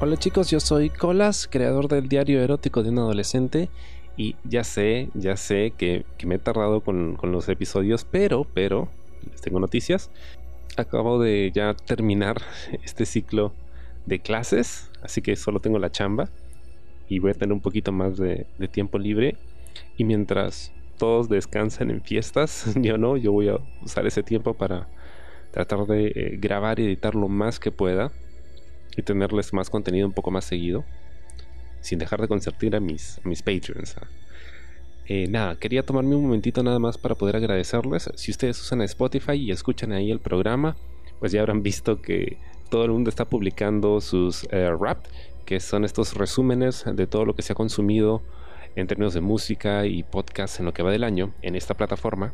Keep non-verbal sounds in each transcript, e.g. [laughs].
Hola chicos, yo soy Colas, creador del diario erótico de un adolescente. Y ya sé, ya sé que, me he tardado con, los episodios, pero, pero, les tengo noticias. Acabo de ya terminar [laughs] este ciclo de clases, así que solo tengo la chamba y voy a tener un poquito más de, tiempo libre. Y mientras todos descansan en fiestas, [laughs] yo no, yo voy a usar ese tiempo para tratar de eh, grabar y editar lo más que pueda y tenerles más contenido un poco más seguido, sin dejar de consentir a mis, mis Patreons. ¿ah? Eh, nada, quería tomarme un momentito nada más para poder agradecerles. Si ustedes usan Spotify y escuchan ahí el programa, pues ya habrán visto que todo el mundo está publicando sus eh, rap, que son estos resúmenes de todo lo que se ha consumido en términos de música y podcast en lo que va del año en esta plataforma.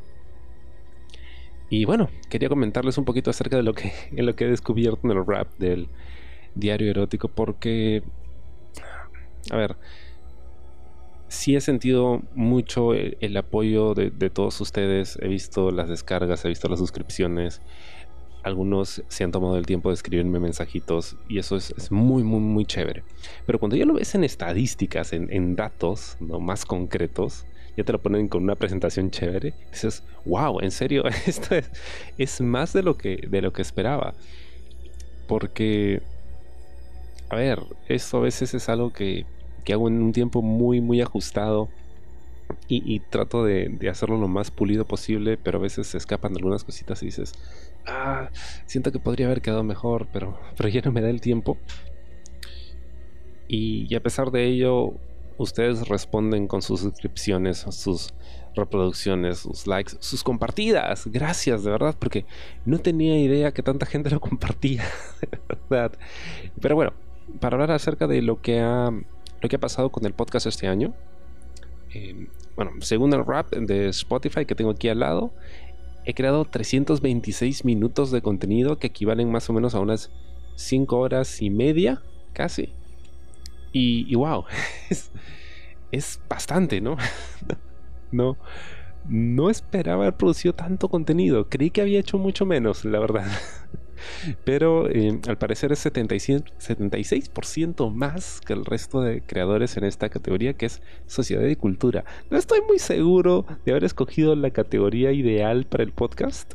Y bueno, quería comentarles un poquito acerca de lo que, [laughs] en lo que he descubierto en el rap del diario erótico porque, a ver, sí he sentido mucho el, apoyo de, todos ustedes, he visto las descargas, he visto las suscripciones, algunos se han tomado el tiempo de escribirme mensajitos y eso es, muy, muy, muy chévere. Pero cuando ya lo ves en estadísticas, en, datos ¿no? más concretos, ya te lo ponen con una presentación chévere, dices, wow, en serio, [laughs] esto es, es más de lo que, de lo que esperaba. Porque a ver, eso a veces es algo que, hago en un tiempo muy, muy ajustado. Y, trato de, hacerlo lo más pulido posible, pero a veces se escapan algunas cositas y dices, ah, siento que podría haber quedado mejor, pero, pero ya no me da el tiempo. Y, a pesar de ello, ustedes responden con sus suscripciones, sus reproducciones, sus likes, sus compartidas. Gracias, de verdad, porque no tenía idea que tanta gente lo compartía. [laughs] de verdad. Pero bueno, para hablar acerca de lo que ha, lo que ha pasado con el podcast este año. Eh, bueno, según el rap de Spotify que tengo aquí al lado, he creado 326 minutos de contenido que equivalen más o menos a unas 5 horas y media, casi. Y, wow, [laughs] es, es bastante, ¿no? [laughs] no, no esperaba haber producido tanto contenido. Creí que había hecho mucho menos, la verdad. [laughs] Pero eh, al parecer es 76% más que el resto de creadores en esta categoría que es sociedad y cultura. No estoy muy seguro de haber escogido la categoría ideal para el podcast.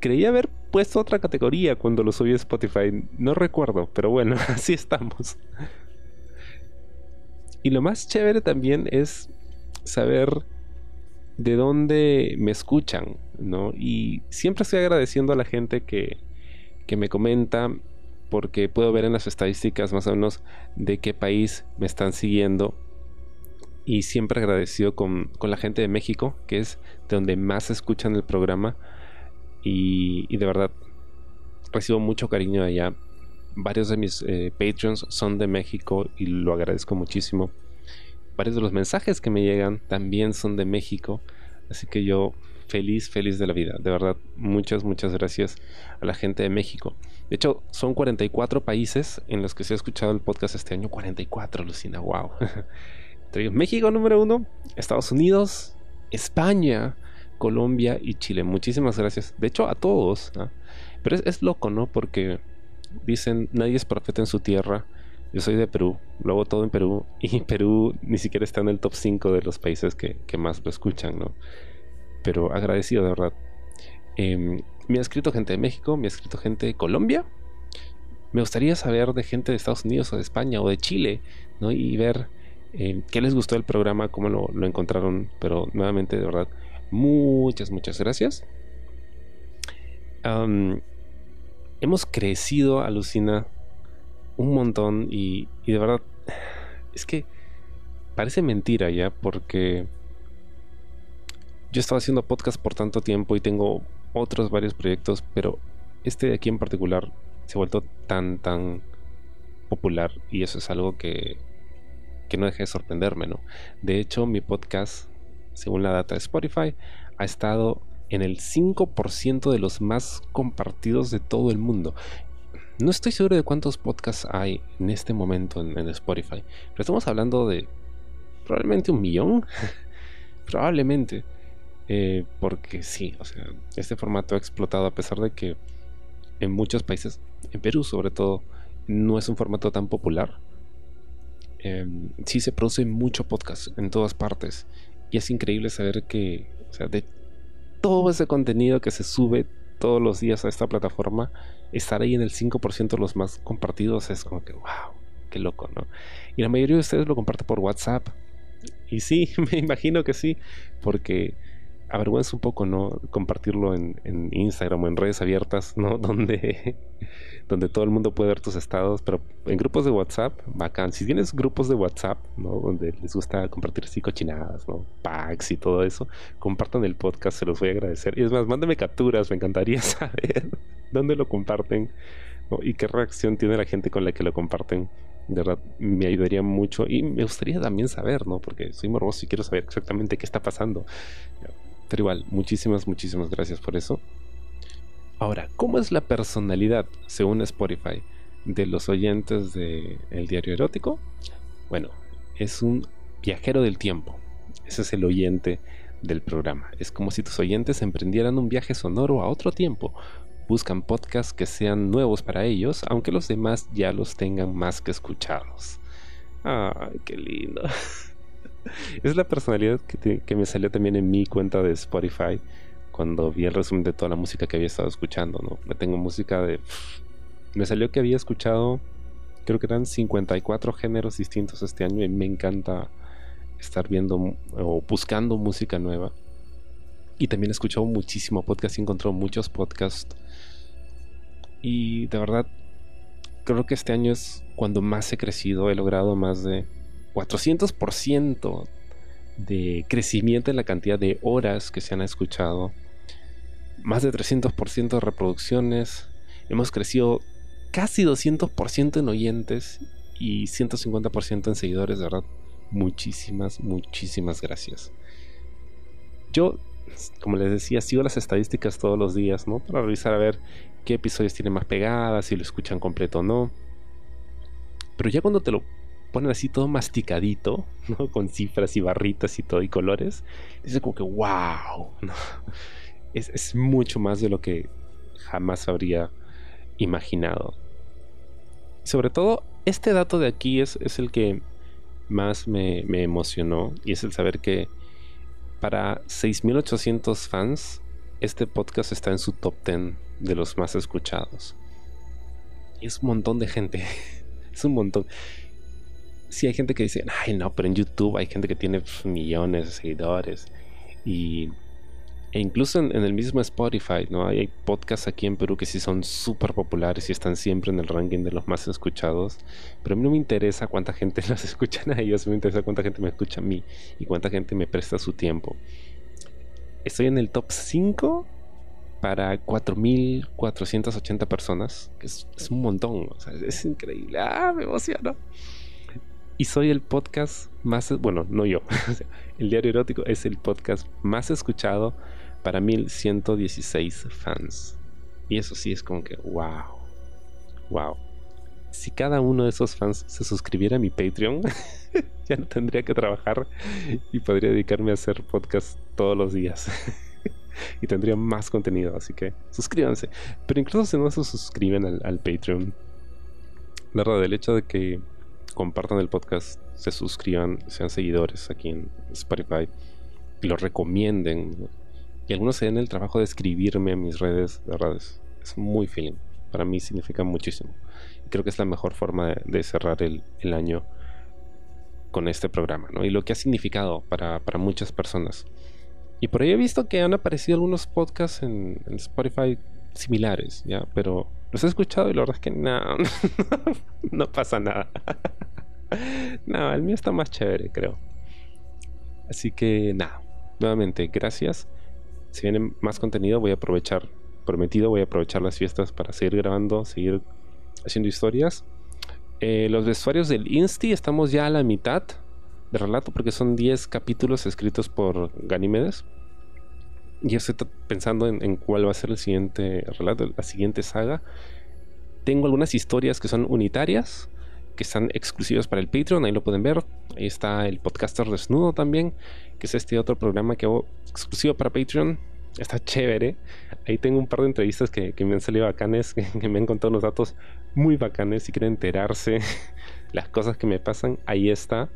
Creí haber puesto otra categoría cuando lo subí a Spotify. No recuerdo, pero bueno, [laughs] así estamos. Y lo más chévere también es saber de dónde me escuchan, ¿no? Y siempre estoy agradeciendo a la gente que, que me comenta porque puedo ver en las estadísticas más o menos de qué país me están siguiendo. Y siempre agradecido con, la gente de México que es de donde más escuchan el programa. Y, de verdad recibo mucho cariño allá. Varios de mis eh, Patreons son de México y lo agradezco muchísimo. Varios de los mensajes que me llegan también son de México. Así que yo feliz, feliz de la vida. De verdad, muchas, muchas gracias a la gente de México. De hecho, son 44 países en los que se ha escuchado el podcast este año. 44, Lucina, wow. [laughs] México número uno, Estados Unidos, España, Colombia y Chile. Muchísimas gracias. De hecho, a todos. Pero es, es, loco, ¿no? Porque dicen, nadie es profeta en su tierra. Yo soy de Perú, lo hago todo en Perú. Y [laughs] Perú ni siquiera está en el top 5 de los países que, que más lo escuchan, ¿no? Pero agradecido de verdad. Em, me ha escrito gente de México, me ha escrito gente de Colombia. Me gustaría saber de gente de Estados Unidos o de España o de Chile, ¿no? Y ver em, qué les gustó el programa, cómo lo, encontraron. Pero nuevamente, de verdad, muchas, muchas gracias. hemos crecido, alucina, un montón y, y de verdad, es que parece mentira ya, porque yo he estado haciendo podcast por tanto tiempo y tengo otros varios proyectos, pero este de aquí en particular se ha vuelto tan, tan popular y eso es algo que, que no deja de sorprenderme, ¿no? De hecho, mi podcast, según la data de Spotify, ha estado en el 5% de los más compartidos de todo el mundo. No estoy seguro de cuántos podcasts hay en este momento en, en Spotify, pero estamos hablando de probablemente un millón. [laughs] probablemente. Eh, porque sí, o sea, este formato ha explotado a pesar de que en muchos países, en Perú sobre todo, no es un formato tan popular. Em, sí se produce mucho podcast en todas partes. Y es increíble saber que, o sea, de todo ese contenido que se sube todos los días a esta plataforma, estar ahí en el 5% de los más compartidos es como que, wow, qué loco, ¿no? Y la mayoría de ustedes lo comparte por WhatsApp. Y sí, [laughs] me imagino que sí, porque avergüenza un poco, ¿no? Compartirlo en, Instagram o en redes abiertas, ¿no? [laughs] Donde, donde todo el mundo puede ver tus estados, pero en grupos de WhatsApp, bacán. Si tienes grupos de WhatsApp, ¿no? Donde les gusta compartir así cochinadas, ¿no? Packs y todo eso, compartan el podcast, se los voy a agradecer. Y es más, mándenme capturas, me encantaría [laughs] saber dónde lo comparten y qué reacción tiene la gente con la que lo comparten. De verdad, me ayudaría mucho y me gustaría también saber, ¿no? Porque soy morboso y quiero saber exactamente qué está pasando. Igual, muchísimas, muchísimas gracias por eso. Ahora, ¿cómo es la personalidad, según Spotify, de los oyentes de El Diario Erótico? Bueno, es un viajero del tiempo. Ese es el oyente del programa. Es como si tus oyentes emprendieran un viaje sonoro a otro tiempo. Buscan podcasts que sean nuevos para ellos, aunque los demás ya los tengan más que escuchados. Ay, qué lindo. [laughs] es la personalidad que, me salió también en mi cuenta de Spotify cuando vi el resumen de toda la música que había estado escuchando, ¿no? Me tengo música de... Me salió que había escuchado, creo que eran 54 géneros distintos este año y me encanta estar viendo o buscando música nueva. Y también he escuchado muchísimo podcast, he encontrado muchos podcasts. Y de verdad, creo que este año es cuando más he crecido, he logrado más de 400% de crecimiento en la cantidad de horas que se han escuchado, más de 300% de reproducciones, hemos crecido casi 200% en oyentes y 150% en seguidores, de verdad. Muchísimas, muchísimas gracias. Yo, como les decía, sigo las estadísticas todos los días, ¿no? Para revisar a ver qué episodios tienen más pegadas, si lo escuchan completo o no. Pero ya cuando te lo ponen así todo masticadito, [laughs] ¿no? Con cifras y barritas y todo y colores. Es como que, wow, [laughs] es, mucho más de lo que jamás habría imaginado. sobre todo, este dato de aquí es, es el que más me, me, emocionó y es el saber que para 6.800 fans, este podcast está en su top 10 de los más escuchados. Y es un montón de gente. [laughs] es un montón sí hay gente que dice, ay no, pero en YouTube hay gente que tiene millones de seguidores. Y e incluso en, el mismo Spotify, ¿no? Hay, podcasts aquí en Perú que sí son súper populares y están siempre en el ranking de los más escuchados. Pero a mí no me interesa cuánta gente [laughs] los escucha a ellos, me interesa cuánta gente me escucha a mí y cuánta gente me presta su tiempo. Estoy en el top 5 para 4.480 personas, que es, un montón, es increíble. Ah, me emociono y soy el podcast más, bueno, no yo, [laughs] el diario erótico es el podcast más escuchado para 1116 fans. Y eso sí es como que, wow, wow. Si cada uno de esos fans se suscribiera a mi Patreon, [laughs] ya no tendría que trabajar y podría dedicarme a hacer podcast todos los días. [laughs] y tendría más contenido, así que suscríbanse. Pero incluso si no se suscriben al, al Patreon, la verdad, el hecho de que compartan el podcast, se suscriban, sean seguidores aquí en Spotify y lo recomienden. Y algunos se den el trabajo de escribirme en mis redes, de verdad es, muy feeling. Para mí significa muchísimo. Y creo que es la mejor forma de, cerrar el, año con este programa, ¿no? Y lo que ha significado para, muchas personas. Y por ahí he visto que han aparecido algunos podcasts en, en Spotify similares, ¿ya? Pero los he escuchado y la verdad es que no, [laughs] no pasa nada. [laughs] no, el mío está más chévere, creo. Así que nada, nuevamente, gracias. Si viene más contenido, voy a aprovechar, prometido, voy a aprovechar las fiestas para seguir grabando, seguir haciendo historias. Eh, los vestuarios del Insti, estamos ya a la mitad de relato porque son 10 capítulos escritos por Ganímedes. Y estoy pensando en, cuál va a ser el siguiente relato, la siguiente saga. Tengo algunas historias que son unitarias, que están exclusivas para el Patreon, ahí lo pueden ver. Ahí está el podcaster desnudo también, que es este otro programa que hago exclusivo para Patreon. está chévere. Ahí tengo un par de entrevistas que, me han salido bacanes, [laughs] que, me han contado unos datos muy bacanes. Si quieren enterarse [laughs] las cosas que me pasan, ahí está.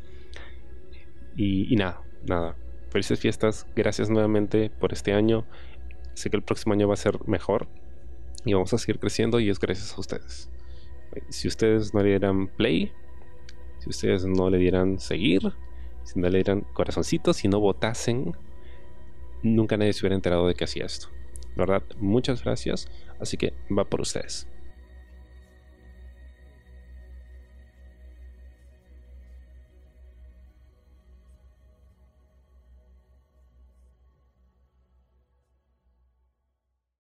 Y nada, nada. Felices fiestas. Gracias nuevamente por este año. Sé que el próximo año va a ser mejor y vamos a seguir creciendo y es gracias a ustedes. Si ustedes no le dieran play, si ustedes no le dieran seguir, si no le dieran corazoncitos, si no votasen, nunca nadie se hubiera enterado de que hacía esto. Verdad, muchas gracias. Así que va por ustedes.